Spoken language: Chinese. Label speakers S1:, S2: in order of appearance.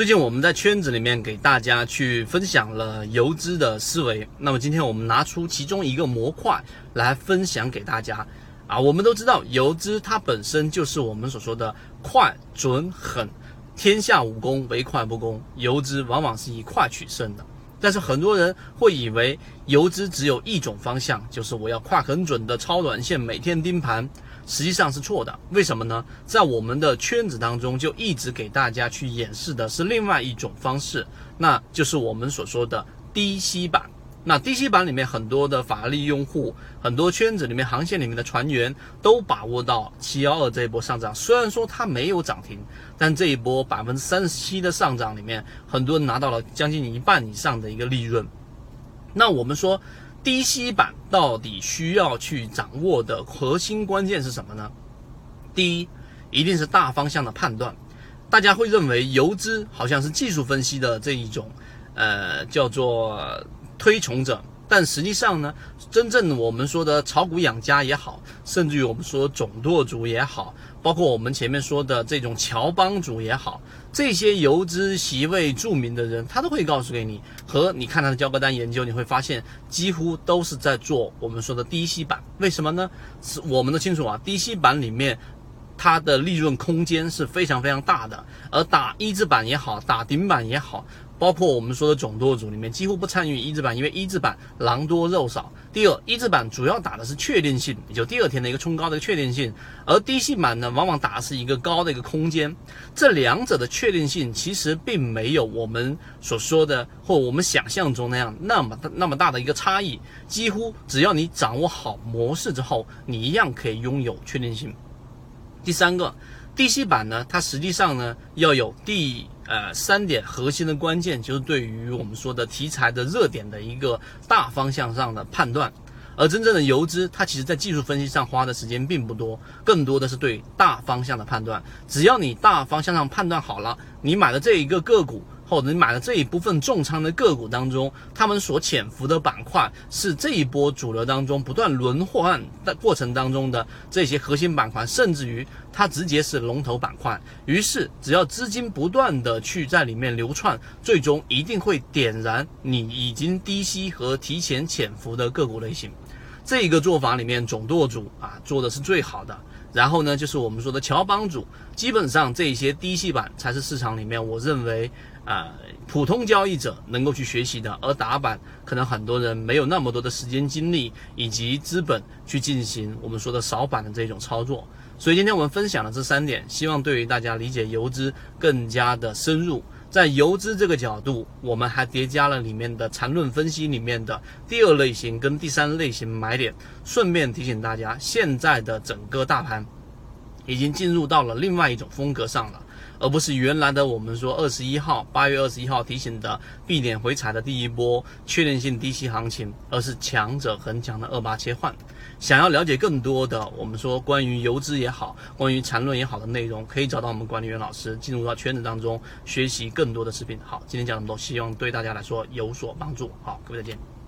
S1: 最近我们在圈子里面给大家去分享了游资的思维，那么今天我们拿出其中一个模块来分享给大家。啊，我们都知道游资它本身就是我们所说的快、准、狠，天下武功唯快不攻，游资往往是以快取胜的。但是很多人会以为游资只有一种方向，就是我要快很准的超短线，每天盯盘。实际上是错的，为什么呢？在我们的圈子当中，就一直给大家去演示的是另外一种方式，那就是我们所说的低吸板。那低吸板里面很多的法力用户，很多圈子里面、航线里面的船员都把握到七幺二这一波上涨。虽然说它没有涨停，但这一波百分之三十七的上涨里面，很多人拿到了将近一半以上的一个利润。那我们说。低吸板到底需要去掌握的核心关键是什么呢？第一，一定是大方向的判断。大家会认为游资好像是技术分析的这一种，呃，叫做推崇者。但实际上呢，真正我们说的炒股养家也好，甚至于我们说总舵主也好，包括我们前面说的这种乔帮主也好，这些游资席位著名的人，他都会告诉给你，和你看他的交割单研究，你会发现几乎都是在做我们说的低吸板。为什么呢？是我们都清楚啊，低吸板里面它的利润空间是非常非常大的，而打一字板也好，打顶板也好。包括我们说的总舵主里面几乎不参与一字板，因为一字板狼多肉少。第二，一字板主要打的是确定性，也就第二天的一个冲高的一个确定性，而低吸板呢，往往打的是一个高的一个空间。这两者的确定性其实并没有我们所说的或我们想象中那样那么大那么大的一个差异。几乎只要你掌握好模式之后，你一样可以拥有确定性。第三个，DC 版呢，它实际上呢要有第。呃，三点核心的关键就是对于我们说的题材的热点的一个大方向上的判断，而真正的游资，它其实在技术分析上花的时间并不多，更多的是对大方向的判断。只要你大方向上判断好了，你买的这一个个股。或者你买的这一部分重仓的个股当中，他们所潜伏的板块是这一波主流当中不断轮换的过程当中的这些核心板块，甚至于它直接是龙头板块。于是，只要资金不断的去在里面流窜，最终一定会点燃你已经低吸和提前潜伏的个股类型。这一个做法里面，总舵主啊做的是最好的。然后呢，就是我们说的乔帮主，基本上这些低系板才是市场里面我认为啊普通交易者能够去学习的，而打板可能很多人没有那么多的时间精力以及资本去进行我们说的扫板的这种操作。所以今天我们分享了这三点，希望对于大家理解游资更加的深入。在游资这个角度，我们还叠加了里面的缠论分析里面的第二类型跟第三类型买点。顺便提醒大家，现在的整个大盘已经进入到了另外一种风格上了。而不是原来的我们说二十一号八月二十一号提醒的避点回踩的第一波确定性低吸行情，而是强者恒强的二八切换。想要了解更多的我们说关于游资也好，关于缠论也好的内容，可以找到我们管理员老师进入到圈子当中学习更多的视频。好，今天讲这么多，希望对大家来说有所帮助。好，各位再见。